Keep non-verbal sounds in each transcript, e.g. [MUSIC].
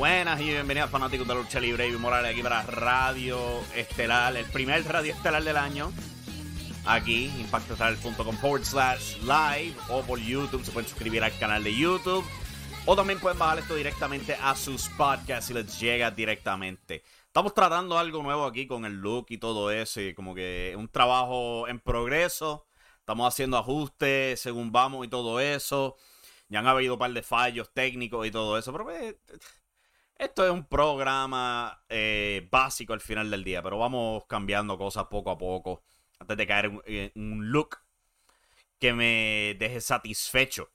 Buenas y bienvenidos fanáticos de lucha libre y Morales aquí para Radio Estelar, el primer Radio Estelar del año. Aquí, impactoestelar.com forward slash live o por YouTube. Se pueden suscribir al canal de YouTube. O también pueden bajar esto directamente a sus podcasts y les llega directamente. Estamos tratando algo nuevo aquí con el look y todo eso. Y como que un trabajo en progreso. Estamos haciendo ajustes según vamos y todo eso. Ya han habido un par de fallos técnicos y todo eso. Pero pues, esto es un programa eh, básico al final del día, pero vamos cambiando cosas poco a poco antes de caer en un look que me deje satisfecho.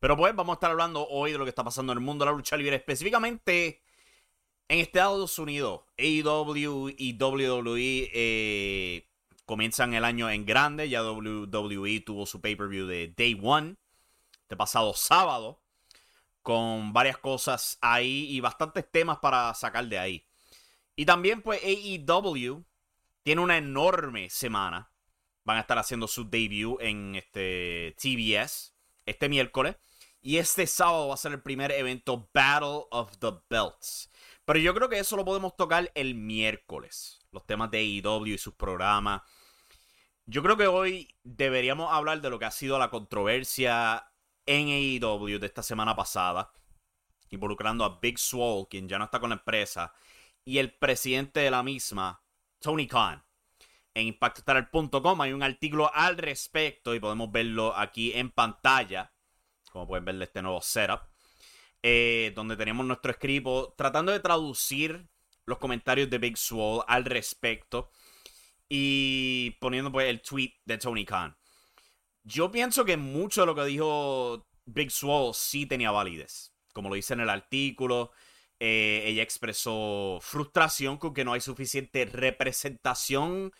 Pero pues vamos a estar hablando hoy de lo que está pasando en el mundo de la lucha libre, específicamente en Estados Unidos. AEW y WWE eh, comienzan el año en grande. Ya WWE tuvo su pay-per-view de Day One, de pasado sábado con varias cosas ahí y bastantes temas para sacar de ahí. Y también pues AEW tiene una enorme semana. Van a estar haciendo su debut en este TBS este miércoles. Y este sábado va a ser el primer evento Battle of the Belts. Pero yo creo que eso lo podemos tocar el miércoles. Los temas de AEW y sus programas. Yo creo que hoy deberíamos hablar de lo que ha sido la controversia en AEW de esta semana pasada, involucrando a Big Swole, quien ya no está con la empresa, y el presidente de la misma, Tony Khan. En impactostar.com hay un artículo al respecto y podemos verlo aquí en pantalla, como pueden ver de este nuevo setup, eh, donde tenemos nuestro escrito tratando de traducir los comentarios de Big Swole al respecto y poniendo pues el tweet de Tony Khan. Yo pienso que mucho de lo que dijo Big Swole sí tenía validez. Como lo dice en el artículo, eh, ella expresó frustración con que no hay suficiente representación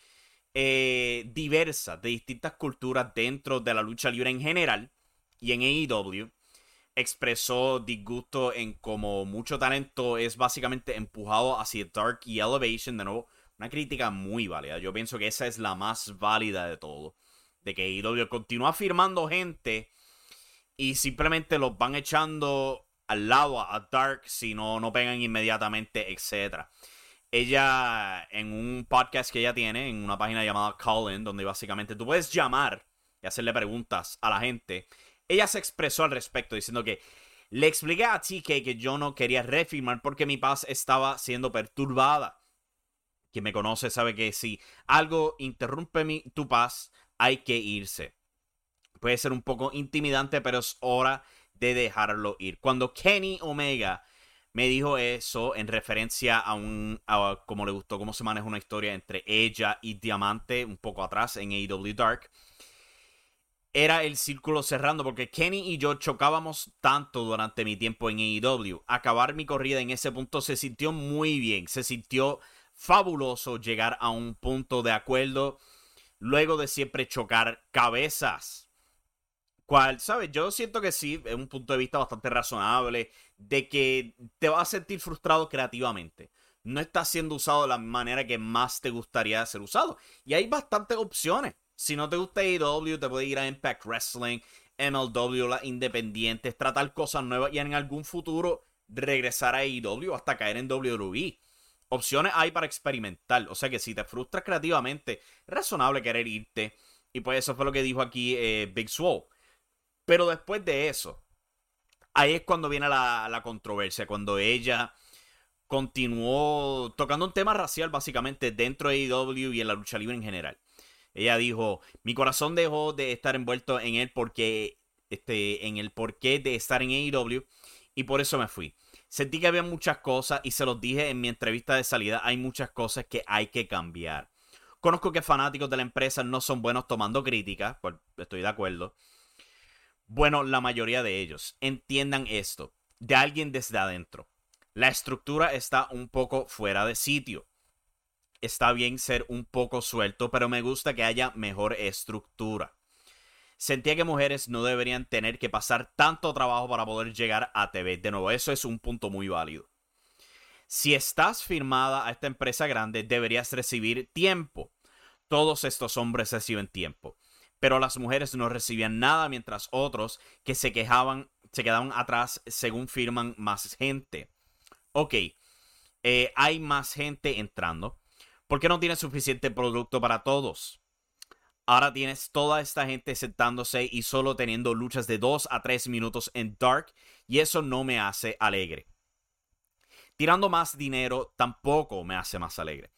eh, diversa de distintas culturas dentro de la lucha libre en general y en AEW. Expresó disgusto en cómo mucho talento es básicamente empujado hacia Dark y Elevation. De nuevo, una crítica muy válida. Yo pienso que esa es la más válida de todo de que IW continúa firmando gente y simplemente los van echando al lado a, Dark si no, no pegan inmediatamente, etc. Ella, en un podcast que ella tiene, en una página llamada Call donde básicamente tú puedes llamar y hacerle preguntas a la gente, ella se expresó al respecto diciendo que le expliqué a TK que yo no quería refirmar porque mi paz estaba siendo perturbada. Quien me conoce sabe que si algo interrumpe mi, tu paz, hay que irse. Puede ser un poco intimidante, pero es hora de dejarlo ir. Cuando Kenny Omega me dijo eso en referencia a un como le gustó cómo se maneja una historia entre ella y Diamante un poco atrás en AEW Dark era el círculo cerrando porque Kenny y yo chocábamos tanto durante mi tiempo en AEW. Acabar mi corrida en ese punto se sintió muy bien, se sintió fabuloso llegar a un punto de acuerdo luego de siempre chocar cabezas. Cual, ¿sabes? Yo siento que sí, es un punto de vista bastante razonable de que te vas a sentir frustrado creativamente. No está siendo usado de la manera que más te gustaría ser usado. Y hay bastantes opciones. Si no te gusta AEW, te puede ir a Impact Wrestling, MLW, las independientes, tratar cosas nuevas y en algún futuro regresar a AEW hasta caer en WWE. Opciones hay para experimentar. O sea que si te frustras creativamente, es razonable querer irte. Y pues eso fue lo que dijo aquí eh, Big Swole. Pero después de eso, ahí es cuando viene la, la controversia, cuando ella continuó tocando un tema racial básicamente dentro de AEW y en la lucha libre en general. Ella dijo, mi corazón dejó de estar envuelto en él porque, este, en el porqué de estar en AEW y por eso me fui. Sentí que había muchas cosas y se los dije en mi entrevista de salida, hay muchas cosas que hay que cambiar. Conozco que fanáticos de la empresa no son buenos tomando críticas, pues estoy de acuerdo. Bueno, la mayoría de ellos entiendan esto, de alguien desde adentro. La estructura está un poco fuera de sitio. Está bien ser un poco suelto, pero me gusta que haya mejor estructura. Sentía que mujeres no deberían tener que pasar tanto trabajo para poder llegar a TV. De nuevo, eso es un punto muy válido. Si estás firmada a esta empresa grande, deberías recibir tiempo. Todos estos hombres reciben tiempo. Pero las mujeres no recibían nada mientras otros que se quejaban, se quedaban atrás según firman más gente ok, eh, hay más gente entrando. ¿Por qué no tienes suficiente producto para todos? Ahora tienes toda esta gente sentándose y solo teniendo luchas de 2 a 3 minutos en Dark y eso no me hace alegre. Tirando más dinero tampoco me hace más alegre.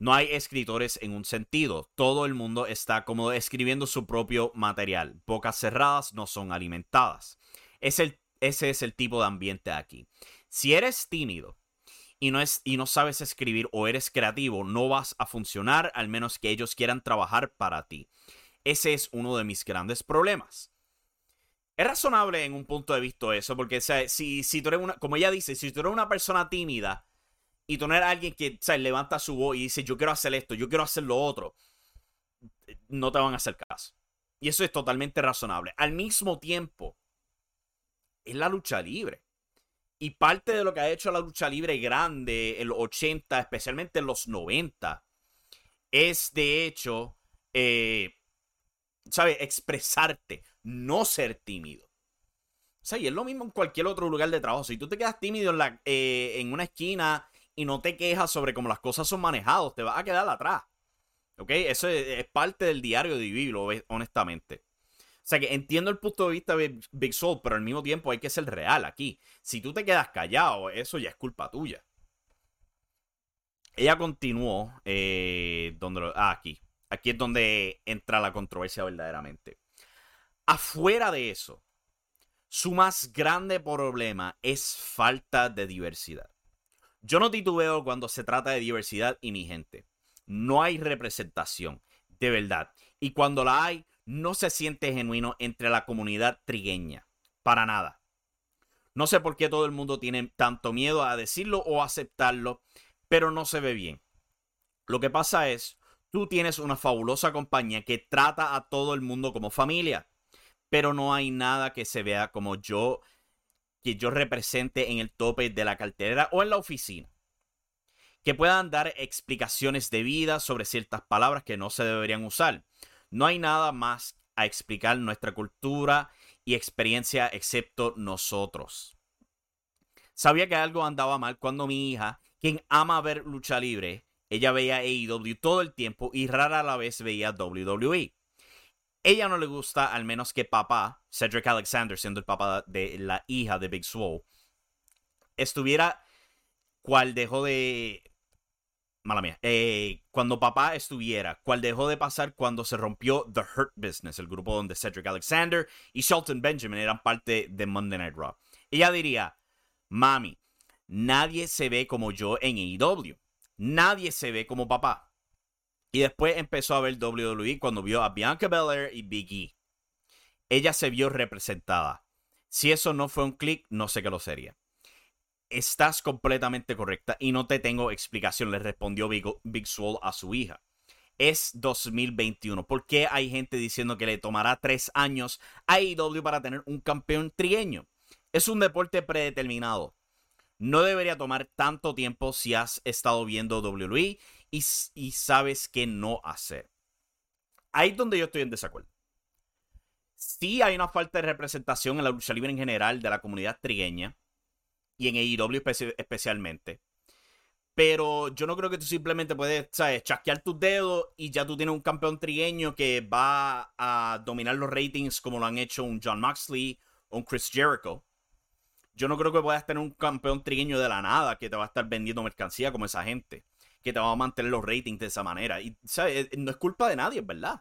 No hay escritores en un sentido. Todo el mundo está como escribiendo su propio material. Bocas cerradas no son alimentadas. Es el, ese es el tipo de ambiente aquí. Si eres tímido y no, es, y no sabes escribir o eres creativo, no vas a funcionar al menos que ellos quieran trabajar para ti. Ese es uno de mis grandes problemas. Es razonable en un punto de vista eso, porque si, si tú eres una, como ella dice, si tú eres una persona tímida y tú eres alguien que levanta su voz y dice yo quiero hacer esto, yo quiero hacer lo otro, no te van a hacer caso. Y eso es totalmente razonable. Al mismo tiempo, es la lucha libre. Y parte de lo que ha hecho la lucha libre grande en los 80, especialmente en los 90, es de hecho, eh, ¿sabes? Expresarte, no ser tímido. O sea, y es lo mismo en cualquier otro lugar de trabajo. Si tú te quedas tímido en, la, eh, en una esquina y no te quejas sobre cómo las cosas son manejadas, te vas a quedar atrás. ¿Ok? Eso es, es parte del diario de vivirlo, honestamente. O sea que entiendo el punto de vista de Big Soul, pero al mismo tiempo hay que ser real aquí. Si tú te quedas callado, eso ya es culpa tuya. Ella continuó, eh, donde ah, aquí. Aquí es donde entra la controversia verdaderamente. Afuera de eso, su más grande problema es falta de diversidad. Yo no titubeo cuando se trata de diversidad y mi gente. No hay representación, de verdad. Y cuando la hay, no se siente genuino entre la comunidad trigueña. Para nada. No sé por qué todo el mundo tiene tanto miedo a decirlo o aceptarlo, pero no se ve bien. Lo que pasa es, tú tienes una fabulosa compañía que trata a todo el mundo como familia, pero no hay nada que se vea como yo, que yo represente en el tope de la cartera o en la oficina. Que puedan dar explicaciones de vida sobre ciertas palabras que no se deberían usar no hay nada más a explicar nuestra cultura y experiencia excepto nosotros. Sabía que algo andaba mal cuando mi hija, quien ama ver lucha libre, ella veía AEW todo el tiempo y rara la vez veía WWE. Ella no le gusta al menos que papá, Cedric Alexander, siendo el papá de la hija de Big Swole, estuviera cual dejó de mala mía, eh, cuando papá estuviera, cuál dejó de pasar cuando se rompió The Hurt Business, el grupo donde Cedric Alexander y Shelton Benjamin eran parte de Monday Night Raw. Ella diría, mami, nadie se ve como yo en AEW, nadie se ve como papá. Y después empezó a ver WWE cuando vio a Bianca Belair y Big E. Ella se vio representada. Si eso no fue un click, no sé qué lo sería. Estás completamente correcta y no te tengo explicación, le respondió Big, Big a su hija. Es 2021. ¿Por qué hay gente diciendo que le tomará tres años a AEW para tener un campeón trieño? Es un deporte predeterminado. No debería tomar tanto tiempo si has estado viendo WWE y, y sabes qué no hacer. Ahí es donde yo estoy en desacuerdo. Sí hay una falta de representación en la lucha libre en general de la comunidad trigueña y en AEW especialmente. Pero yo no creo que tú simplemente puedes, ¿sabes? Chasquear tus dedos y ya tú tienes un campeón trigueño que va a dominar los ratings como lo han hecho un John Moxley o un Chris Jericho. Yo no creo que puedas tener un campeón trigueño de la nada que te va a estar vendiendo mercancía como esa gente. Que te va a mantener los ratings de esa manera. Y, ¿sabes? No es culpa de nadie, verdad.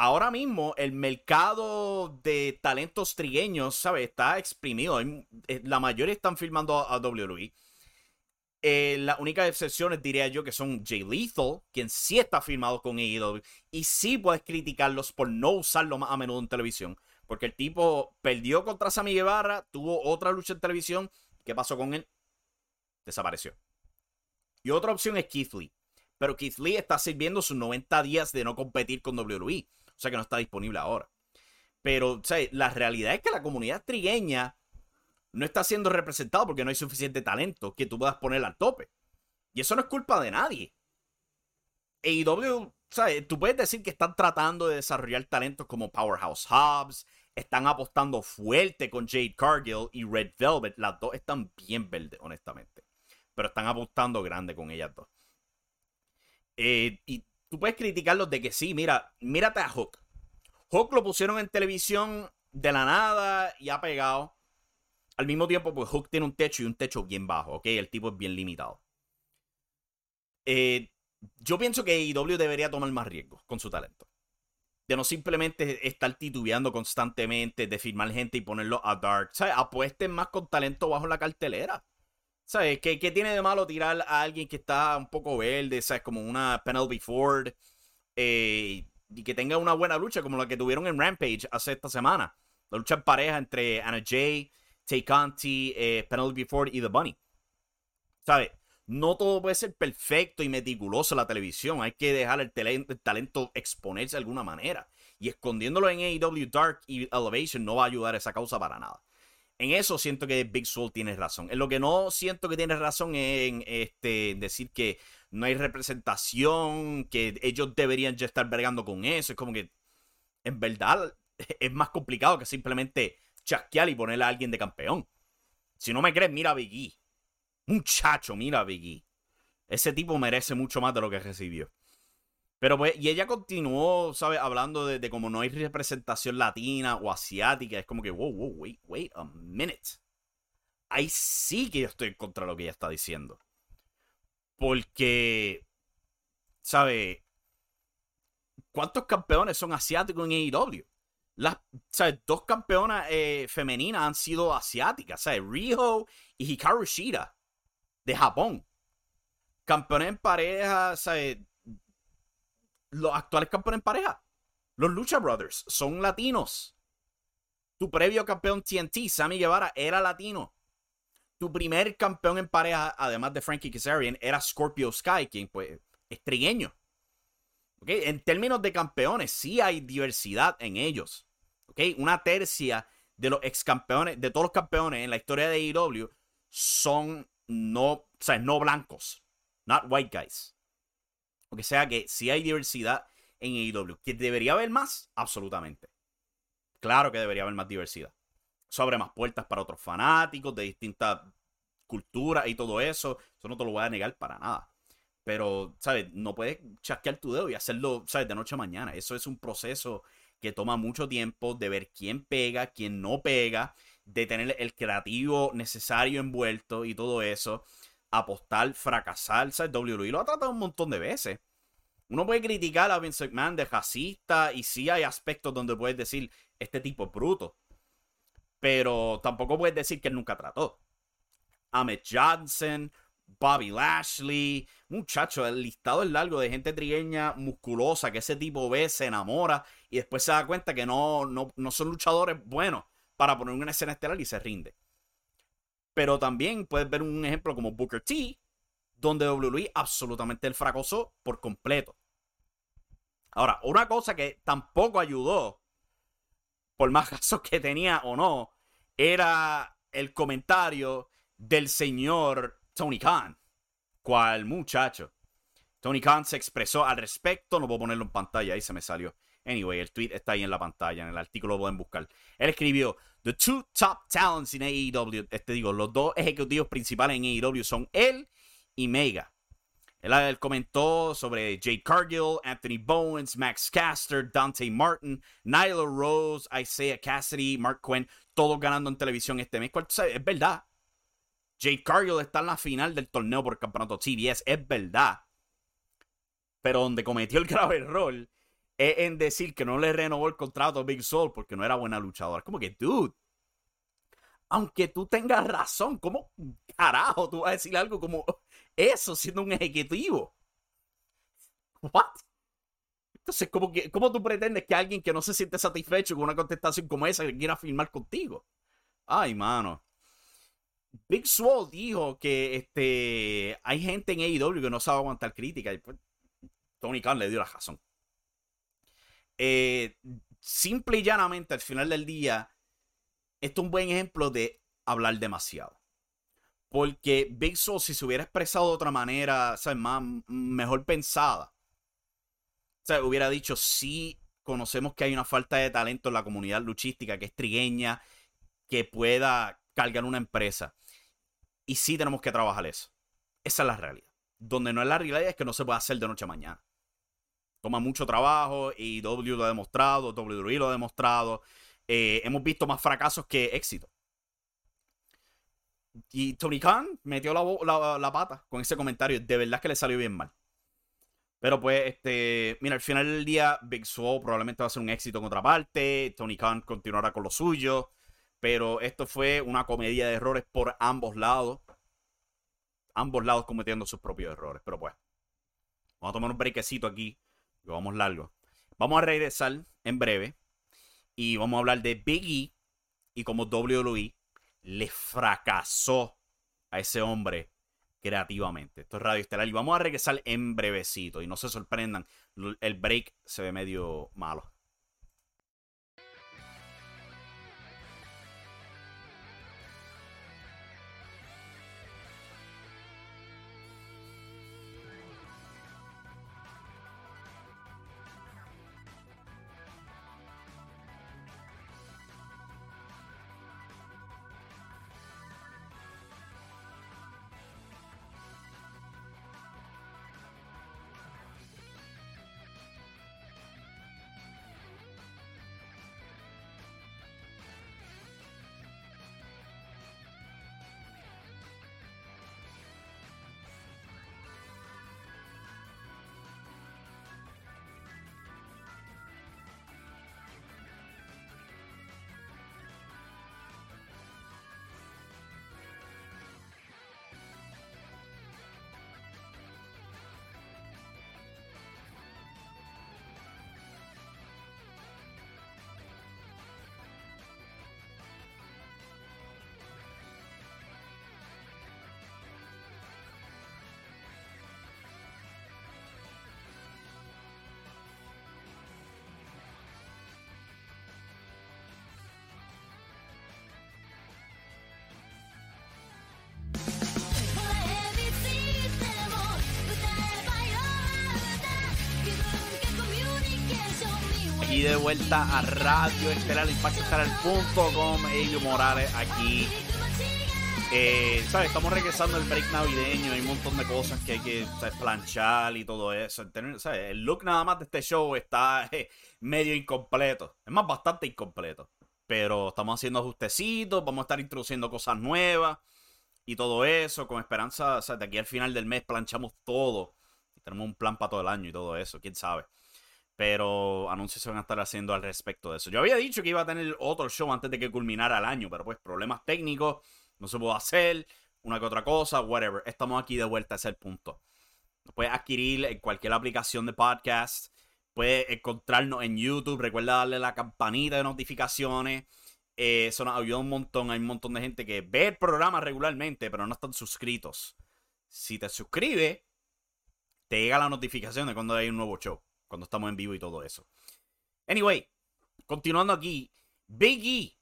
Ahora mismo el mercado de talentos trigueños, ¿sabes? Está exprimido. Eh, la mayoría están filmando a WWE eh, las únicas excepciones diría yo que son Jay Lethal, quien sí está firmado con AEW, y sí puedes criticarlos por no usarlo más a menudo en televisión, porque el tipo perdió contra Sammy Guevara, tuvo otra lucha en televisión, ¿qué pasó con él? Desapareció. Y otra opción es Keith Lee, pero Keith Lee está sirviendo sus 90 días de no competir con WWE, o sea que no está disponible ahora. Pero, o la realidad es que la comunidad trigueña no está siendo representado porque no hay suficiente talento que tú puedas poner al tope. Y eso no es culpa de nadie. AEW, ¿sabes? Tú puedes decir que están tratando de desarrollar talentos como Powerhouse Hobbs, están apostando fuerte con Jade Cargill y Red Velvet. Las dos están bien verdes, honestamente. Pero están apostando grande con ellas dos. Eh, y tú puedes criticarlos de que sí, mira, mírate a Hook. Hook lo pusieron en televisión de la nada y ha pegado. Al mismo tiempo, pues Hook tiene un techo y un techo bien bajo, ¿ok? El tipo es bien limitado. Eh, yo pienso que AEW debería tomar más riesgos con su talento. De no simplemente estar titubeando constantemente, de firmar gente y ponerlo a dark. ¿Sabes? Apuesten más con talento bajo la cartelera. ¿Sabes? ¿Qué, ¿Qué, tiene de malo tirar a alguien que está un poco verde? ¿Sabes? Como una Penelope Ford. Eh, y que tenga una buena lucha como la que tuvieron en Rampage hace esta semana. La lucha en pareja entre Anna Jay Tay Conti, eh, Penelope Ford y The Bunny. ¿Sabes? No todo puede ser perfecto y meticuloso en la televisión. Hay que dejar el, talento exponerse de alguna manera. Y escondiéndolo en AEW Dark y Elevation no va a ayudar a esa causa para nada. En eso siento que Big Soul tiene razón. En lo que no siento que tiene razón es en este, decir que no hay representación, que ellos deberían ya estar vergando con eso. Es como que, en verdad, [LAUGHS] es más complicado que simplemente chasquear y ponerle a alguien de campeón. Si no me crees, mira a Biggie. Muchacho, mira a Biggie. Ese tipo merece mucho más de lo que recibió. Pero pues, y ella continuó, ¿sabes? Hablando de, de como no hay representación latina o asiática. Es como que, wow, wow, wait, wait a minute. Ahí sí que yo estoy contra lo que ella está diciendo. Porque, ¿sabes? ¿Cuántos campeones son asiáticos en AEW? las dos campeonas eh, femeninas han sido asiáticas, ¿sabes? Riho y Hikaru Shida de Japón. Campeones en pareja, ¿sabes? Los actuales campeones en pareja, los Lucha Brothers, son latinos. Tu previo campeón TNT, Sammy Guevara, era latino. Tu primer campeón en pareja, además de Frankie Kazarian, era Scorpio Sky, quien pues es trigueño. En términos de campeones, sí hay diversidad en ellos. Una tercia de los ex campeones, de todos los campeones en la historia de AEW son no, o sea, no blancos, not white guys. O que sea que si hay diversidad en AEW. ¿Que debería haber más? Absolutamente. Claro que debería haber más diversidad. Sobre más puertas para otros fanáticos de distintas culturas y todo eso. Eso no te lo voy a negar para nada. Pero, ¿sabes? No puedes chasquear tu dedo y hacerlo, ¿sabes? De noche a mañana. Eso es un proceso que toma mucho tiempo de ver quién pega, quién no pega, de tener el creativo necesario envuelto y todo eso. Apostar, fracasar, ¿sabes? WWE lo ha tratado un montón de veces. Uno puede criticar a Vince McMahon de racista y sí hay aspectos donde puedes decir, este tipo es bruto. Pero tampoco puedes decir que él nunca trató. Ahmed Johnson, Bobby Lashley, muchacho, el listado es largo de gente trigueña musculosa que ese tipo ve, se enamora y después se da cuenta que no, no, son luchadores buenos para poner una escena estelar y se rinde. Pero también puedes ver un ejemplo como Booker T, donde WWE absolutamente el fracasó por completo. Ahora, una cosa que tampoco ayudó, por más [LAUGHS] casos que tenía o no, era el comentario del señor Tony Khan. ¿Cuál muchacho? Tony Khan se expresó al respecto. No puedo ponerlo en pantalla, ahí se me salió. Anyway, el tweet está ahí en la pantalla, en el artículo lo pueden buscar. Él escribió: The two top talents in AEW. Este digo, los dos ejecutivos principales en AEW son él y Mega. Él, comentó sobre Jay Cargill, Anthony Bowens, Max Caster, Dante Martin, Nyla Rose, Isaiah Cassidy, Mark Quinn, todos ganando en televisión este mes. Es verdad. Jay Cargill está en la final del torneo por el campeonato CBS. Es verdad. Pero donde cometió el [LAUGHS] grave error en decir que no le renovó el contrato a Big Soul porque no era buena luchadora. Como que, dude, aunque tú tengas razón, ¿cómo carajo tú vas a decir algo como eso siendo un ejecutivo? What? Entonces, ¿cómo, que, ¿cómo tú pretendes que alguien que no se siente satisfecho con una contestación como esa quiera firmar contigo? Ay, mano. Big Swole dijo que este, hay gente en AEW que no sabe aguantar crítica. Y pues, Tony Khan le dio la razón. Eh, simple y llanamente, al final del día, esto es un buen ejemplo de hablar demasiado. Porque Big Soul, si se hubiera expresado de otra manera, ¿sabes? Más, mejor pensada, o hubiera dicho, sí, conocemos que hay una falta de talento en la comunidad luchística que es trigueña, que pueda cargar una empresa. Y sí tenemos que trabajar eso. Esa es la realidad. Donde no es la realidad es que no se puede hacer de noche a mañana. Toma mucho trabajo y W lo ha demostrado, WWE lo ha demostrado. Eh, hemos visto más fracasos que éxito. Y Tony Khan metió la, pata con ese comentario. De verdad que le salió bien mal. Pero pues, este, mira, al final del día, Big Swole probablemente va a ser un éxito en otra parte. Tony Khan continuará con lo suyo. Pero esto fue una comedia de errores por ambos lados. Ambos lados cometiendo sus propios errores. Pero pues, vamos a tomar un brequecito aquí. Vamos largo. Vamos a regresar en breve. Y vamos a hablar de Biggie y cómo WWE le fracasó a ese hombre creativamente. Esto es Radio Estelar y vamos a regresar en brevecito. Y no se sorprendan, el break se ve medio malo. Y de vuelta a Radio Estelar, Impacto Morales aquí. Eh, ¿sabes? Estamos regresando al break navideño, hay un montón de cosas que hay que planchar y todo eso. El look nada más de este show está eh, medio incompleto. Es más, bastante incompleto. Pero estamos haciendo ajustecitos, vamos a estar introduciendo cosas nuevas y todo eso, con esperanza, sea, de aquí al final del mes planchamos todo. Y tenemos un plan para todo el año y todo eso, quién sabe. Pero anuncios se van a estar haciendo al respecto de eso. Yo había dicho que iba a tener otro show antes de que culminara el año, pero pues problemas técnicos, no se pudo hacer, una que otra cosa, whatever. Estamos aquí de vuelta, ese es el punto. Nos puedes adquirir en cualquier aplicación de podcast. Puedes encontrarnos en YouTube. Recuerda darle la campanita de notificaciones. Eh, eso nos ayuda un montón. Hay un montón de gente que ve el programa regularmente, pero no están suscritos. Si te suscribes, te llega la notificación de cuando hay un nuevo show cuando estamos en vivo y todo eso. Anyway, continuando aquí, Big E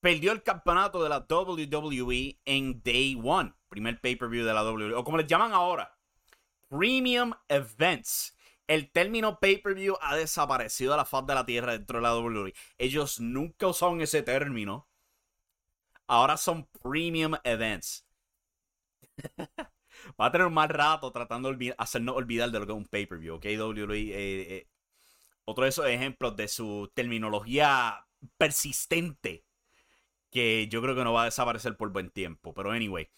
perdió el campeonato de la WWE en Day One, primer pay-per-view de la WWE, o como les llaman ahora, Premium Events. El término pay-per-view ha desaparecido de la faz de la tierra dentro de la WWE. Ellos nunca usaron ese término. Ahora son Premium Events. [LAUGHS] Va a tener un mal rato tratando de hacernos olvidar de lo que es un pay-per-view, ¿ok? WWE. Eh, eh, otro de esos ejemplos de su terminología persistente que yo creo que no va a desaparecer por buen tiempo. Pero anyway,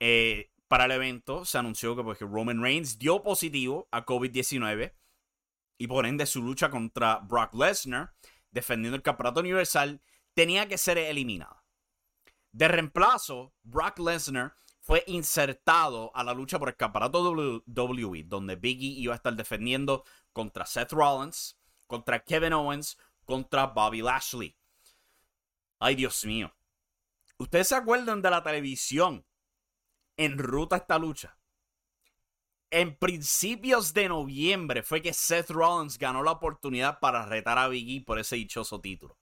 eh, para el evento se anunció que, pues, Roman Reigns dio positivo a COVID-19 y por ende su lucha contra Brock Lesnar, defendiendo el campeonato universal, tenía que ser eliminada. De reemplazo, Brock Lesnar fue insertado a la lucha por el campeonato WWE, donde Biggie iba a estar defendiendo contra Seth Rollins, contra Kevin Owens, contra Bobby Lashley. Ay, Dios mío. ¿Ustedes se acuerdan de la televisión en ruta esta lucha? En principios de noviembre fue que Seth Rollins ganó la oportunidad para retar a Biggie por ese dichoso título.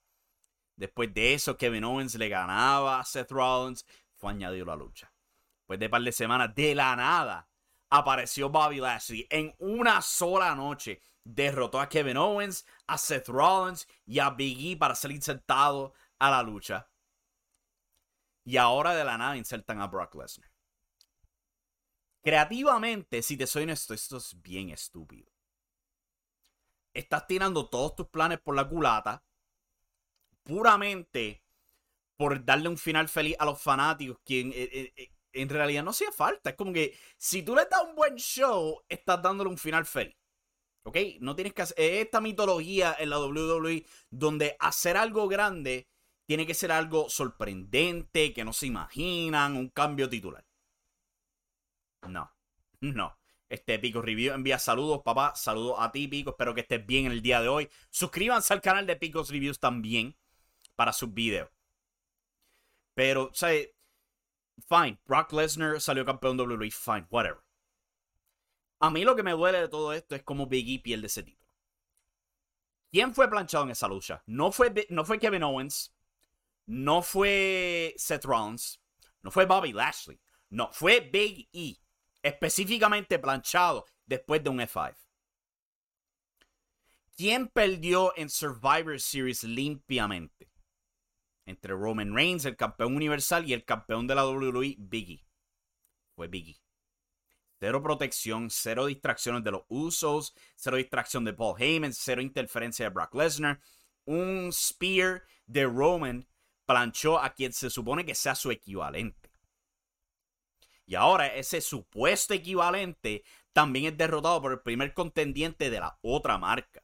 Después de eso, Kevin Owens le ganaba a Seth Rollins, fue añadido a la lucha. Después de un par de semanas, de la nada, apareció Bobby Lashley en una sola noche. Derrotó a Kevin Owens, a Seth Rollins y a Big E para ser insertado a la lucha. Y ahora de la nada insertan a Brock Lesnar. Creativamente, si te soy honesto, esto es bien estúpido. Estás tirando todos tus planes por la culata puramente por darle un final feliz a los fanáticos, quien eh, eh, eh, en realidad no hacía falta. Es como que si tú le das un buen show, estás dándole un final feliz. ¿Ok? No tienes que hacer esta mitología en la WWE donde hacer algo grande tiene que ser algo sorprendente, que no se imaginan, un cambio titular. No, [LAUGHS] no. Este Pico Review envía saludos, papá. Saludos a ti, Pico. Espero que estés bien en el día de hoy. Suscríbanse al canal de Picos Reviews también para sus videos. Pero, sea, fine. Brock Lesnar salió campeón WWE, fine, whatever. A mí lo que me duele de todo esto es cómo Big E pierde ese título. ¿Quién fue planchado en esa lucha? No fue, no fue Kevin Owens, no fue Seth Rollins, no fue Bobby Lashley, no, fue Big E, específicamente planchado después de un F5. ¿Quién perdió en Survivor Series limpiamente? Entre Roman Reigns, el campeón universal, y el campeón de la WWE, Biggie. Fue Biggie. Cero protección, cero distracciones de los Usos, cero distracción de Paul Heyman, cero interferencia de Brock Lesnar. Un spear de Roman planchó a quien se supone que sea su equivalente. Y ahora ese supuesto equivalente también es derrotado por el primer contendiente de la otra marca.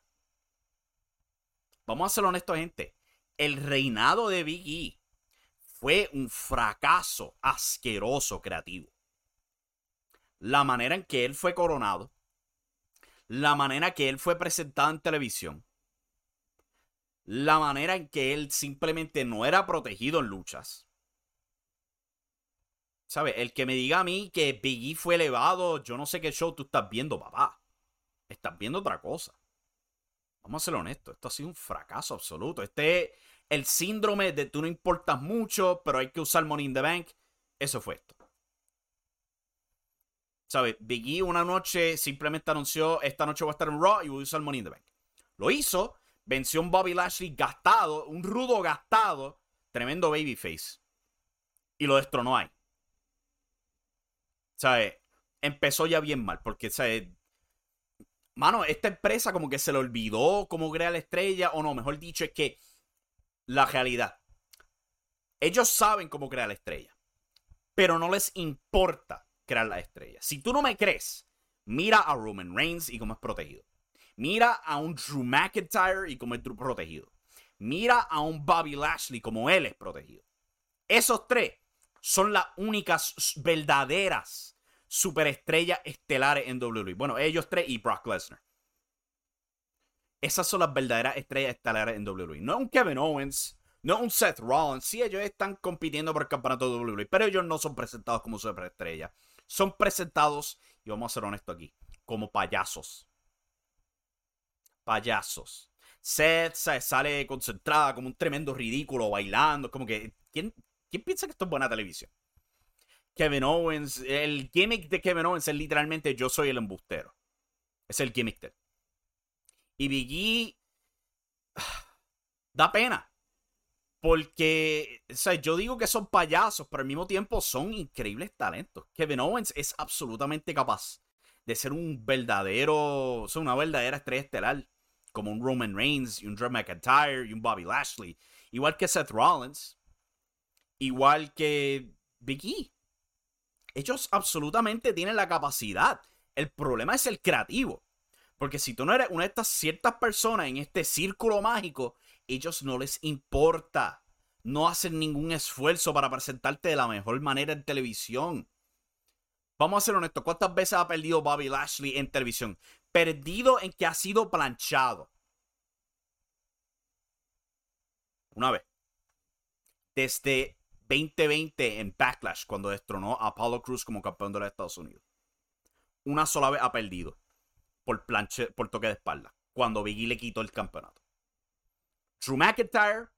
Vamos a ser honestos, gente el reinado de Big E fue un fracaso asqueroso creativo. La manera en que él fue coronado, la manera en que él fue presentado en televisión, la manera en que él simplemente no era protegido en luchas. ¿Sabes? El que me diga a mí que Big E fue elevado, yo no sé qué show tú estás viendo, papá. Estás viendo otra cosa. Vamos a ser honestos, esto ha sido un fracaso absoluto. Este el síndrome de tú no importas mucho, pero hay que usar Money in the Bank. Eso fue esto. ¿Sabes? Biggie una noche simplemente anunció, esta noche voy a estar en Raw y voy a usar Money in the Bank. Lo hizo, venció a un Bobby Lashley gastado, un rudo gastado, tremendo babyface. Y lo destronó ahí. ¿Sabes? Empezó ya bien mal, porque, ¿sabes? Mano, esta empresa como que se le olvidó cómo crear la estrella, o no, mejor dicho, es que la realidad. Ellos saben cómo crear la estrella, pero no les importa crear la estrella. Si tú no me crees, mira a Roman Reigns y cómo es protegido. Mira a un Drew McIntyre y cómo es protegido. Mira a un Bobby Lashley como él es protegido. Esos tres son las únicas verdaderas superestrellas estelares en WWE. Bueno, ellos tres y Brock Lesnar. Esas son las verdaderas estrellas estelares en WWE. No un Kevin Owens, no un Seth Rollins. Sí, ellos están compitiendo por el campeonato de WWE, pero ellos no son presentados como superestrellas. Son presentados, y vamos a ser honestos aquí, como payasos. Payasos. Seth sale concentrada como un tremendo ridículo bailando. Como que, ¿quién, ¿quién piensa que esto es buena televisión? Kevin Owens, el gimmick de Kevin Owens es literalmente yo soy el embustero. Es el gimmick de y Biggie [SIGHS] da pena. Porque, o yo digo que son payasos, pero al mismo tiempo son increíbles talentos. Kevin Owens es absolutamente capaz de ser un verdadero, o sea, una verdadera estrella estelar, como un Roman Reigns y un Drew McIntyre y un Bobby Lashley. Igual que Seth Rollins, igual que Big E. Ellos absolutamente tienen la capacidad. El problema es el creativo. Porque si tú no eres una de estas ciertas personas en este círculo mágico, ellos no les importa. No hacen ningún esfuerzo para presentarte de la mejor manera en televisión. Vamos a ser honestos. ¿Cuántas veces ha perdido Bobby Lashley en televisión? Perdido en que ha sido planchado. Una vez. Desde 2020 en Backlash, cuando destronó a Apollo Cruz como campeón de los Estados Unidos. Una sola vez ha perdido por, planche, por toque de espalda, cuando Biggie le quitó el campeonato. Drew McIntyre,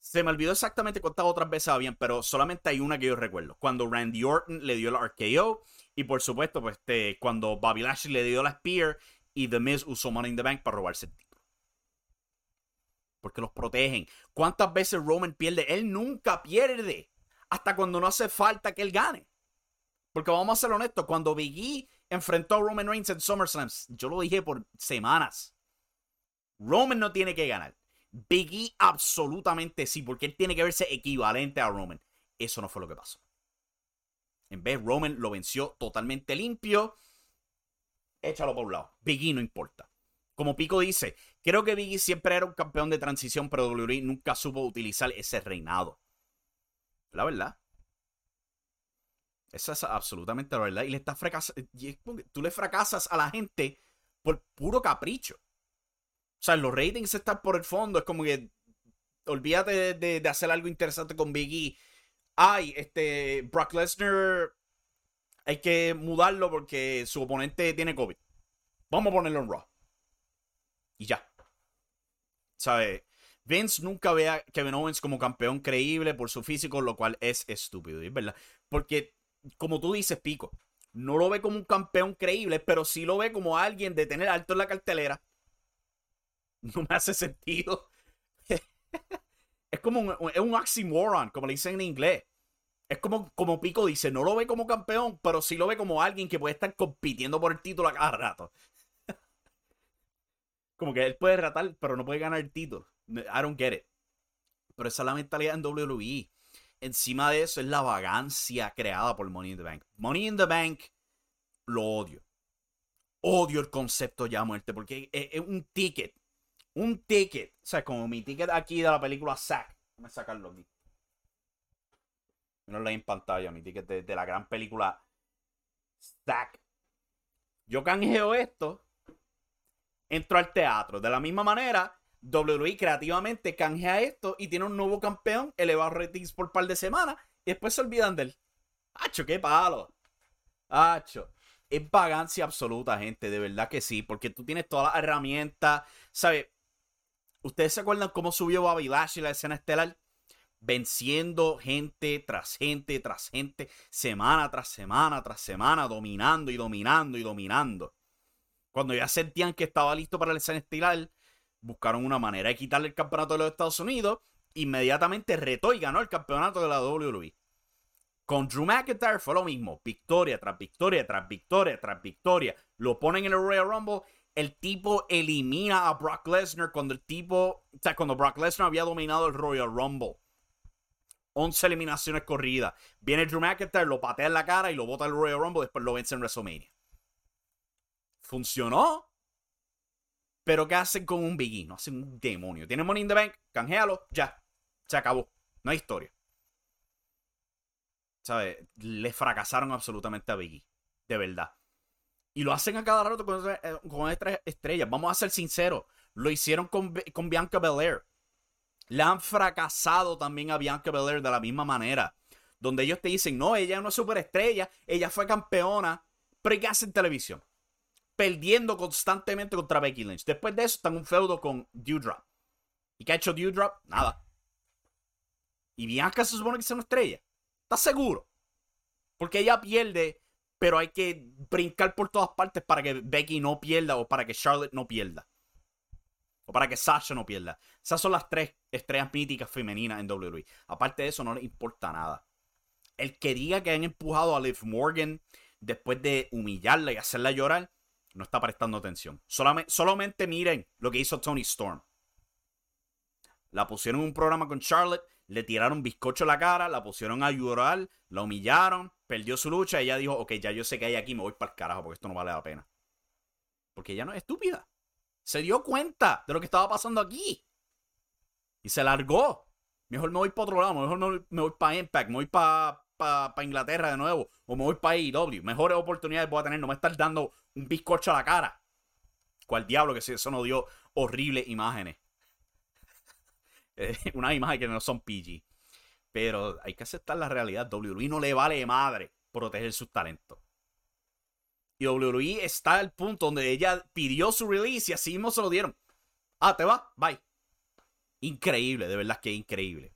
se me olvidó exactamente cuántas otras veces habían, pero solamente hay una que yo recuerdo. Cuando Randy Orton le dio el RKO y por supuesto, pues, este, cuando Bobby Lashley le dio la Spear y The Miz usó Money in the Bank para robarse el título. Porque los protegen. ¿Cuántas veces Roman pierde? Él nunca pierde. Hasta cuando no hace falta que él gane. Porque vamos a ser honestos, cuando Big E enfrentó a Roman Reigns en SummerSlam, yo lo dije por semanas. Roman no tiene que ganar. Big E absolutamente sí, porque él tiene que verse equivalente a Roman. Eso no fue lo que pasó. En vez, Roman lo venció totalmente limpio. Échalo por un lado. Big E no importa. Como Pico dice, creo que Big E siempre era un campeón de transición, pero WWE nunca supo utilizar ese reinado. La verdad. Esa es absolutamente la verdad. Y le está Tú le fracasas a la gente por puro capricho. O sea, los ratings están por el fondo. Es como que. Olvídate de, hacer algo interesante con Biggie. Ay, este. Brock Lesnar. Hay que mudarlo porque su oponente tiene COVID. Vamos a ponerlo en Raw. Y ya. ¿Sabes? Vince nunca ve a Kevin Owens como campeón creíble por su físico, lo cual es estúpido, es verdad. Porque, como tú dices, Pico, no lo ve como un campeón creíble, pero sí lo ve como alguien de tener alto en la cartelera, [LAUGHS] no me hace sentido. [LAUGHS] es como un, es un oxymoron, como le dicen en inglés. Es como, como Pico dice, no lo ve como campeón, pero sí lo ve como alguien que puede estar compitiendo por el título a cada rato. [LAUGHS] como que él puede ratar, pero no puede ganar el título. I don't get it. Pero esa es la mentalidad en WWE. Encima de eso es la vagancia creada por Money in the Bank. Money in the Bank lo odio. Odio el concepto ya muerte porque es un ticket un ticket, o sea, como mi ticket aquí de la película Zack. Déjame sacarlo aquí. No lo en pantalla, mi ticket de, la gran película Zack. Yo canjeo esto, entro al teatro. De la misma manera, WWE creativamente canjea esto y tiene un nuevo campeón, elevado ratings por par de semanas, y después se olvidan de él. ¡Hacho, qué palo! ¡Hacho! Es vagancia absoluta, gente, de verdad que sí, porque tú tienes todas las herramientas, ¿sabes? ¿Ustedes se acuerdan cómo subió Bobby Lashley la escena estelar? Venciendo gente tras gente tras gente, semana tras semana tras semana, dominando y dominando y dominando. Cuando ya sentían que estaba listo para la escena estelar, buscaron una manera de quitarle el campeonato de los Estados Unidos. Inmediatamente retó y ganó el campeonato de la WWE. Con Drew McIntyre fue lo mismo. Victoria tras victoria tras victoria tras victoria. Lo ponen en el Royal Rumble el tipo elimina a Brock Lesnar cuando el tipo, o sea, cuando Brock Lesnar había dominado el Royal Rumble. 11 eliminaciones corridas. Viene Drew McIntyre, lo patea en la cara y lo bota el Royal Rumble, después lo vence en WrestleMania. Funcionó. Pero ¿qué hacen con un Biggie? No hacen un demonio. Tiene Money in Bank, canjealo, ya. Se acabó. No hay historia. ¿Sabes? Le fracasaron absolutamente a Biggie. De verdad. Y lo hacen a cada rato con, con estas estrellas. Vamos a ser sinceros. Lo hicieron con, con Bianca Belair. Le han fracasado también a Bianca Belair de la misma manera. Donde ellos te dicen, no, ella es una superestrella, ella fue campeona. Pero ¿qué hace en televisión? Perdiendo constantemente contra Becky Lynch. Después de eso están en un feudo con Dewdrop. ¿Y qué ha hecho Dewdrop? Nada. Y Bianca se supone que es una estrella. ¿Estás seguro? Porque ella pierde pero hay que brincar por todas partes para que Becky no pierda o para que Charlotte no pierda. O para que Sasha no pierda. Esas son las tres estrellas míticas femeninas en WWE. Aparte de eso, no le importa nada. El que diga que han empujado a Liv Morgan después de humillarla y hacerla llorar, no está prestando atención. Solamente, miren lo que hizo Tony Storm. La pusieron en un programa con Charlotte, le tiraron bizcocho a la cara, la pusieron a llorar, la humillaron, perdió su lucha y ella dijo, ok, ya yo sé que hay aquí, me voy para el carajo porque esto no vale la pena. Porque ella no es estúpida. Se dio cuenta de lo que estaba pasando aquí. Y se largó. Mejor me voy para otro lado, mejor me voy para Impact, me voy para para Inglaterra de nuevo, o me voy para AEW. Mejores oportunidades voy a tener, no me estar dando un bizcocho a la cara. ¿Cuál diablo que eso nos dio horribles imágenes? [LAUGHS] Una imagen que no son PG. Pero hay que aceptar la realidad. WWE no le vale madre proteger sus talentos. Y WWE está al punto donde ella pidió su release y así mismo se lo dieron. Ah, te va, bye. Increíble, de verdad que increíble.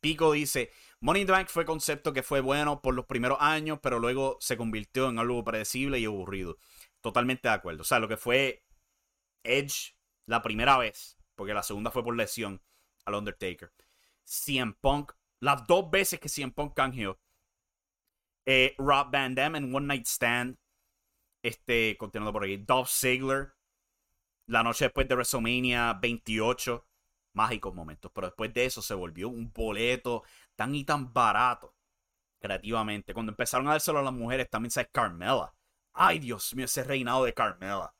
Pico dice, Money in the Bank fue concepto que fue bueno por los primeros años, pero luego se convirtió en algo predecible y aburrido. Totalmente de acuerdo. O sea, lo que fue Edge la primera vez, porque la segunda fue por lesión al Undertaker. CM Punk, las dos veces que CM Punk canjeó. Eh, Rob Van Dam en One Night Stand. Este, continuando por aquí. Dolph Ziggler. La noche después de WrestleMania 28. Mágicos momentos. Pero después de eso se volvió un boleto tan y tan barato creativamente. Cuando empezaron a dárselo a las mujeres, también sabes Carmela. Ay, Dios mío, ese reinado de Carmela.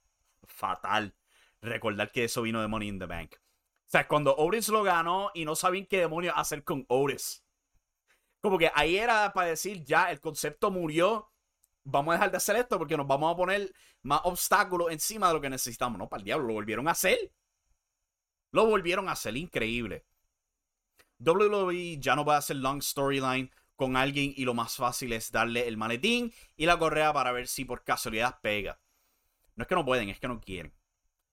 Fatal. Recordar que eso vino de Money in the Bank. O sea, cuando Otis lo ganó y no sabían qué demonios hacer con Otis. Como que ahí era para decir, ya, el concepto murió. Vamos a dejar de hacer esto porque nos vamos a poner más obstáculos encima de lo que necesitamos. No, para el diablo, lo volvieron a hacer. Lo volvieron a hacer increíble. WWE ya no va a hacer long storyline con alguien y lo más fácil es darle el maletín y la correa para ver si por casualidad pega. No es que no pueden, es que no quieren.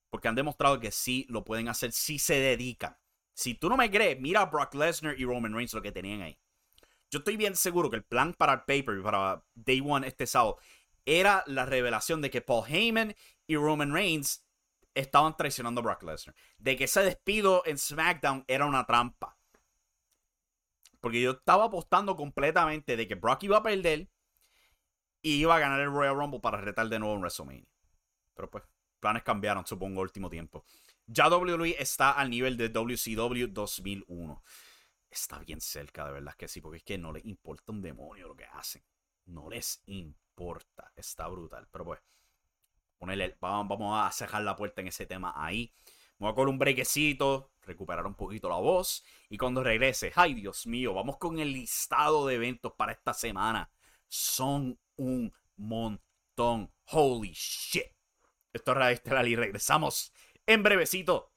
Porque han demostrado que sí lo pueden hacer si se dedican. Si tú no me crees, mira a Brock Lesnar y Roman Reigns lo que tenían ahí. Yo estoy bien seguro que el plan para el paper, para Day One este sábado, era la revelación de que Paul Heyman y Roman Reigns estaban traicionando a Brock Lesnar. De que ese despido en SmackDown era una trampa. Porque yo estaba apostando completamente de que Brock iba a perder y iba a ganar el Royal Rumble para retar de nuevo en WrestleMania. Pero pues, planes cambiaron, supongo, último tiempo. Ya WWE está al nivel de WCW 2001. Está bien cerca, de verdad que sí, porque es que no les importa un demonio lo que hacen. No les importa. Está brutal. Pero pues, ponerle, vamos, a cerrar la puerta en ese tema ahí. Voy a coger un brequecito recuperar un poquito la voz. Y cuando regrese, ay Dios mío, vamos con el listado de eventos para esta semana. Son un montón. Holy shit. Esto es Radio Estelar y regresamos en brevecito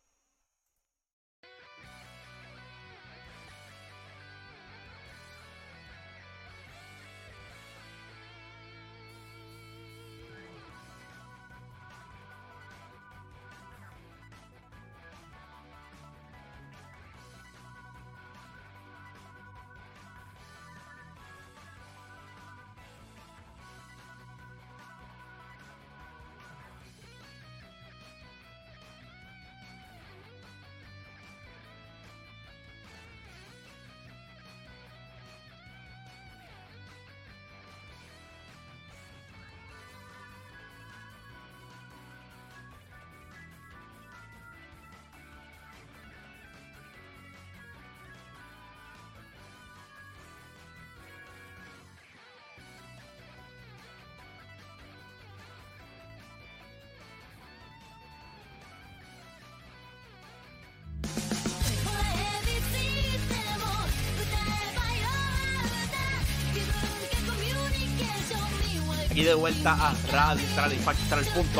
aquí de vuelta a Radio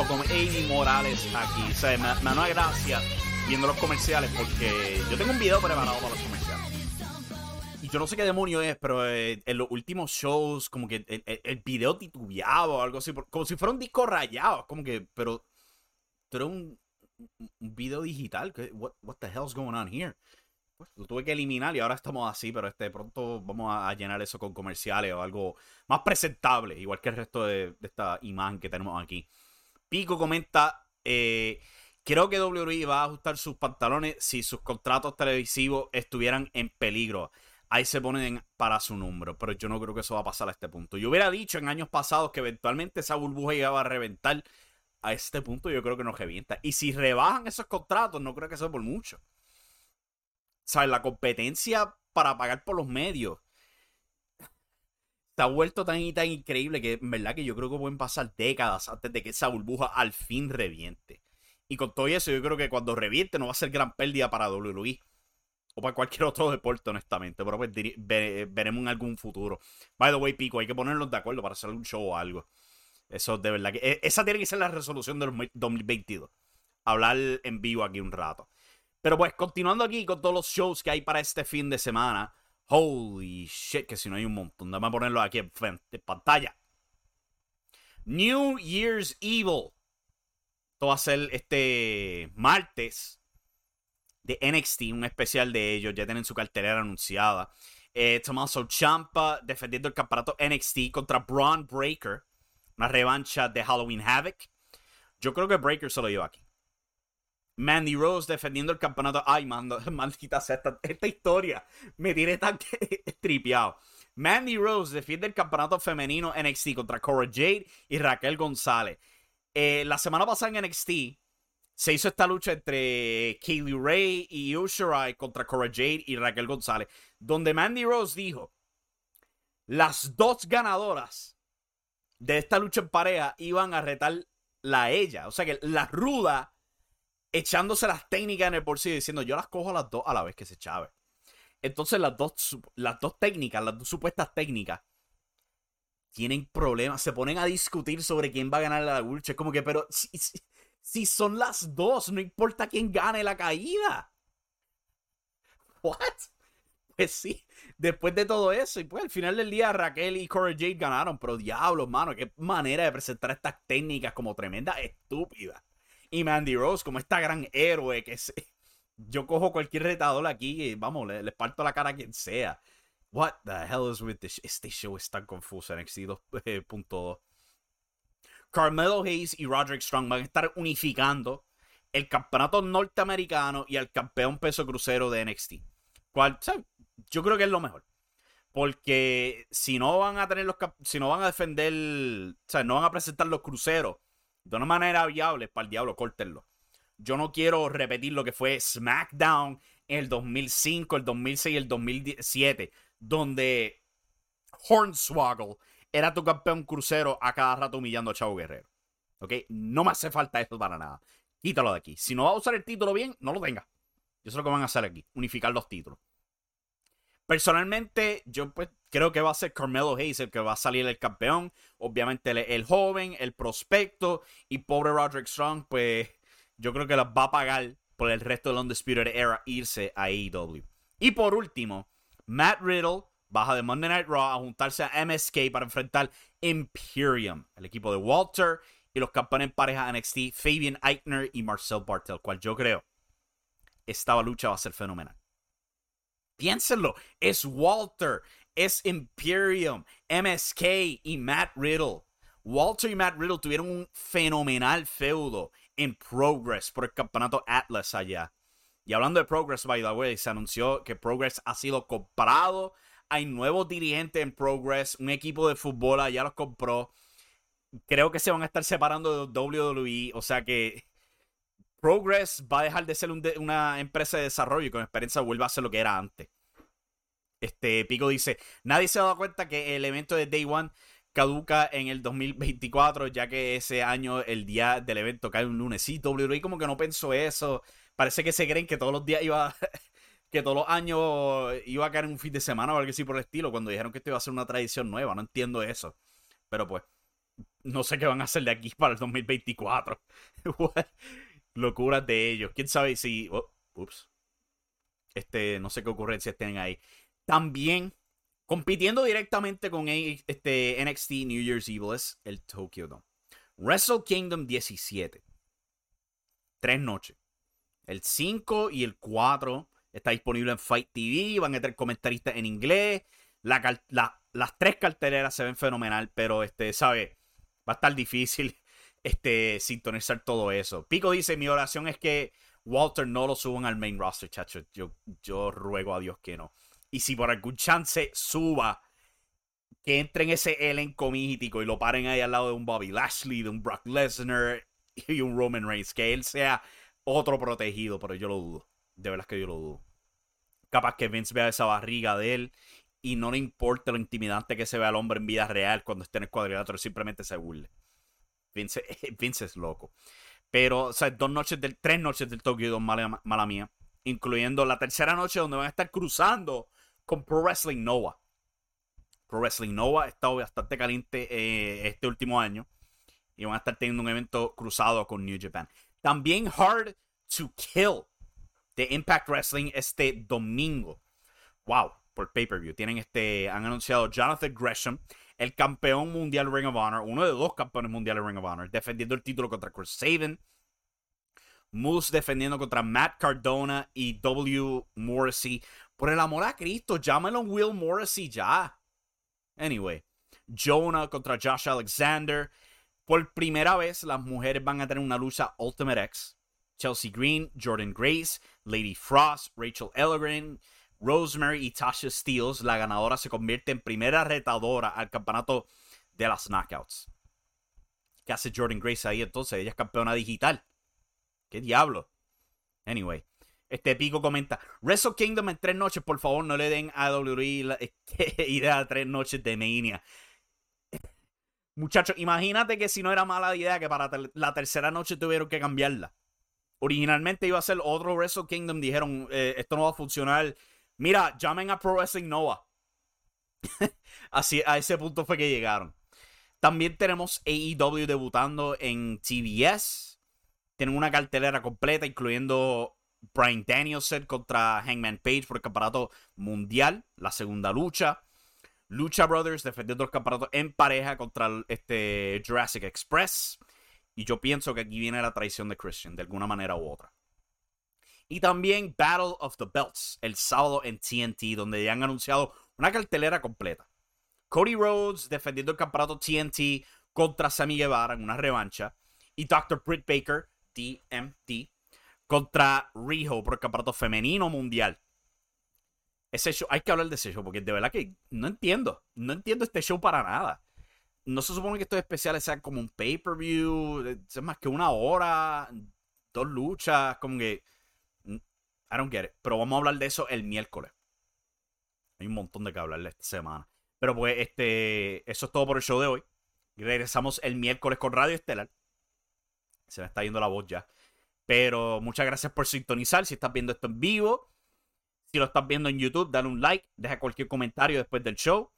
com Amy Morales aquí. O sea, me, me da gracia viendo los comerciales porque yo tengo un video preparado para los comerciales. Y yo no sé qué demonio es, pero eh, en los últimos shows, como que el, video titubeaba o algo así, como si fuera un disco rayado. Como que, pero, pero un, un video digital. What, what the hell's going on here? Pues, lo tuve que eliminar y ahora estamos así, pero este pronto vamos a, llenar eso con comerciales o algo más presentable, igual que el resto de, esta imagen que tenemos aquí. Pico comenta eh, Creo que WWE va a ajustar sus pantalones si sus contratos televisivos estuvieran en peligro. Ahí se ponen para su número, pero yo no creo que eso va a pasar a este punto. Yo hubiera dicho en años pasados que eventualmente esa burbuja iba a reventar. A este punto yo creo que no revienta. Y si rebajan esos contratos, no creo que sea por mucho. ¿Sabes? La competencia para pagar por los medios ha vuelto tan y tan increíble que en verdad que yo creo que pueden pasar décadas antes de que esa burbuja al fin reviente. Y con todo eso, yo creo que cuando reviente no va a ser gran pérdida para WWE. O para cualquier otro deporte, honestamente. Pero pues veremos en algún futuro. By the way, Pico, hay que ponernos de acuerdo para hacer un show o algo. Eso de verdad que. E, esa tiene que ser la resolución del 2022. Hablar en vivo aquí un rato. Pero pues, continuando aquí con todos los shows que hay para este fin de semana. Holy shit, que si no hay un montón. Déjame ponerlo aquí en, pantalla. New Year's Evil. Esto va a ser este martes de NXT, un especial de ellos. Ya tienen su cartelera anunciada. Eh, Tommaso Champa defendiendo el campeonato NXT contra Braun Breaker. Una revancha de Halloween Havoc. Yo creo que Breaker se lo lleva aquí. Mandy Rose defendiendo el campeonato. Ay, [LAUGHS] maldita sea, esta, historia me tiene tan [LAUGHS] tripeado. Mandy Rose defiende el campeonato femenino NXT contra Cora Jade y Raquel González. Eh, la semana pasada en NXT se hizo esta lucha entre Kaylee Ray y Ushirai contra Cora Jade y Raquel González, donde Mandy Rose dijo: las dos ganadoras de esta lucha en pareja iban a retar la ella. O sea que la ruda echándose las técnicas en el bolsillo diciendo yo las cojo las dos a la vez que se chave. Entonces las dos, las dos técnicas, las dos supuestas técnicas, tienen problemas, se ponen a discutir sobre quién va a ganar la lucha. Es como que, pero si, son las dos, no importa quién gane la caída. What? Pues sí, después de todo eso, y pues al final del día Raquel y Corey Jade ganaron, pero diablos, mano, qué manera de presentar estas técnicas como tremenda estúpida y Mandy Rose como esta gran héroe que se... yo cojo cualquier retador aquí y vamos, le, parto la cara a quien sea. What the hell is with this? Este show es tan confuso NXT 2.2. Carmelo Hayes y Roderick Strong van a estar unificando el campeonato norteamericano y el campeón peso crucero de NXT. Cual, yo creo que es lo mejor. Porque si no van a tener los si no van a defender, o sea, no van a presentar los cruceros de una manera viable, para el diablo, córtenlo. Yo no quiero repetir lo que fue SmackDown en el 2005, el 2006 y el 2007, donde Hornswoggle era tu campeón crucero a cada rato humillando a Chavo Guerrero. ¿Ok? No me hace falta esto para nada. Quítalo de aquí. Si no va a usar el título bien, no lo tenga. Eso es lo que van a hacer aquí. Unificar los títulos. Personalmente, yo pues creo que va a ser Carmelo Hayes el que va a salir el campeón. Obviamente el, joven, el prospecto y pobre Roderick Strong, pues yo creo que las va a pagar por el resto del Undisputed Era irse a AEW. Y por último, Matt Riddle baja de Monday Night Raw a juntarse a MSK para enfrentar Imperium, el equipo de Walter y los campeones en pareja NXT, Fabian Eichner y Marcel Bartel, cual yo creo esta lucha va a ser fenomenal. Piénsenlo, es Walter, es Imperium, MSK y Matt Riddle. Walter y Matt Riddle tuvieron un fenomenal feudo en Progress por el campeonato Atlas allá. Y hablando de Progress, by the way, se anunció que Progress ha sido comprado. Hay nuevos dirigentes en Progress. Un equipo de fútbol allá los compró. Creo que se van a estar separando de WWE. O sea que Progress va a dejar de ser una empresa de desarrollo y con experiencia vuelve a ser lo que era antes. Este Pico dice: Nadie se ha dado cuenta que el evento de Day One caduca en el 2024, ya que ese año el día del evento cae un lunes. Sí, WWE como que no pensó eso. Parece que se creen que todos los días iba. [LAUGHS] que todos los años iba a caer un fin de semana o algo así por el estilo, cuando dijeron que esto iba a ser una tradición nueva. No entiendo eso. Pero pues, no sé qué van a hacer de aquí para el 2024. [LAUGHS] locuras de ellos. Quién sabe si. Oh, ups. Este, no sé qué ocurrencias tienen ahí. También compitiendo directamente con este NXT New Year's Evil es el Tokyo Dome. Wrestle Kingdom 17. Tres noches. El 5 y el 4 está disponible en Fight TV. Van a tener comentaristas en inglés. las tres carteleras se ven fenomenal, pero este, ¿sabe? Va a estar difícil este, sintonizar todo eso. Pico dice, mi oración es que Walter no lo suban al main roster, chacho. Yo, yo ruego a Dios que no. Y si por algún chance suba, que entre en ese elenco mítico y lo paren ahí al lado de un Bobby Lashley, de un Brock Lesnar y un Roman Reigns. Que él sea otro protegido, pero yo lo dudo. De verdad que yo lo dudo. Capaz que Vince vea esa barriga de él y no le importe lo intimidante que se vea al hombre en vida real cuando esté en el cuadrilátero, simplemente se burle. Vince, [LAUGHS] Vince es loco. Pero, o sea, dos noches del, tres noches del Tokyo Dome, mala, mala mía. Incluyendo la tercera noche donde van a estar cruzando con Pro Wrestling Nova. Pro Wrestling Nova ha estado bastante caliente eh, este último año. Y van a estar teniendo un evento cruzado con New Japan. También Hard to Kill de Impact Wrestling este domingo. Wow, por pay-per-view. Tienen este, han anunciado Jonathan Gresham, el campeón mundial Ring of Honor, uno de dos campeones mundiales Ring of Honor, defendiendo el título contra Chris Sabin. Moose defendiendo contra Matt Cardona y W. Morrissey. Por el amor a Cristo, llámelo Will Morrissey ya. Anyway, Jonah contra Josh Alexander. Por primera vez, las mujeres van a tener una lucha Ultimate X. Chelsea Green, Jordan Grace, Lady Frost, Rachel Ellerin, Rosemary y Tasha Steeles. La ganadora se convierte en primera retadora al campeonato de las Knockouts. ¿Qué hace Jordan Grace ahí entonces? Ella es campeona digital. ¿Qué diablo? Anyway. Este Pico comenta, Wrestle Kingdom en tres noches, por favor, no le den a WWE la [LAUGHS] idea de tres noches de Mania. [LAUGHS] Muchachos, imagínate que si no era mala idea que para la tercera noche tuvieron que cambiarla. Originalmente iba a ser otro Wrestle Kingdom, dijeron, eh, esto no va a funcionar. Mira, llamen a Pro Wrestling Nova. [LAUGHS] Así, a ese punto fue que llegaron. También tenemos AEW debutando en TBS. Tienen una cartelera completa, incluyendo Brian Danielson contra Hangman Page por el campeonato mundial, la segunda lucha. Lucha Brothers defendiendo el campeonato en pareja contra este Jurassic Express. Y yo pienso que aquí viene la traición de Christian, de alguna manera u otra. Y también Battle of the Belts, el sábado en TNT, donde ya han anunciado una cartelera completa. Cody Rhodes defendiendo el campeonato TNT contra Sammy Guevara en una revancha. Y Dr. Britt Baker, DMT, contra Riho por el campeonato femenino mundial. Ese show, hay que hablar de ese show porque de verdad que no entiendo. No entiendo este show para nada. No se supone que estos especiales sean como un pay-per-view, es más que una hora, dos luchas, como que. I don't get. Pero vamos a hablar de eso el miércoles. Hay un montón de que hablarle esta semana. Pero pues, este, eso es todo por el show de hoy. regresamos el miércoles con Radio Estelar. Se me está yendo la voz ya. Pero muchas gracias por sintonizar. Si estás viendo esto en vivo, si lo estás viendo en YouTube, dale un like, deja cualquier comentario después del show.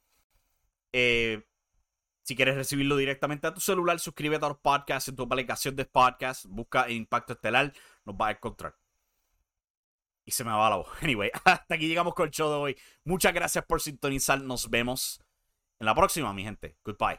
Eh, si quieres recibirlo directamente a tu celular, suscríbete a los podcasts en tu aplicación de podcast. Busca Impacto Estelar, nos va a encontrar. Y se me va la voz. [LAUGHS] Anyway, hasta aquí llegamos con el show de hoy. Muchas gracias por sintonizar. Nos vemos en la próxima, mi gente. Goodbye.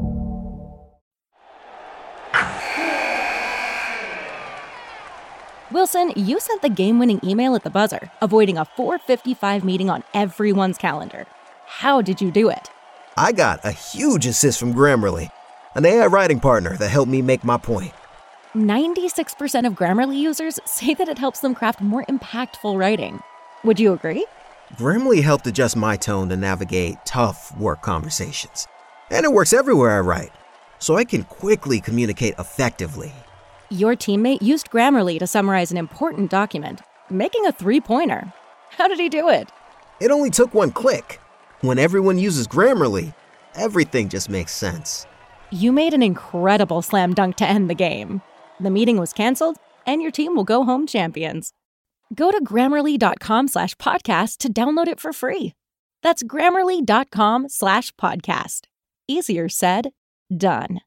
Wilson, you sent the game winning email at the buzzer, avoiding a 455 meeting on everyone's calendar. How did you do it? I got a huge assist from Grammarly, an AI writing partner that helped me make my point. 96% of Grammarly users say that it helps them craft more impactful writing. Would you agree? Grammarly helped adjust my tone to navigate tough work conversations. And it works everywhere I write, so I can quickly communicate effectively. Your teammate used Grammarly to summarize an important document, making a three pointer. How did he do it? It only took one click. When everyone uses Grammarly, everything just makes sense. You made an incredible slam dunk to end the game. The meeting was canceled, and your team will go home champions. Go to grammarly.com slash podcast to download it for free. That's grammarly.com slash podcast. Easier said, done.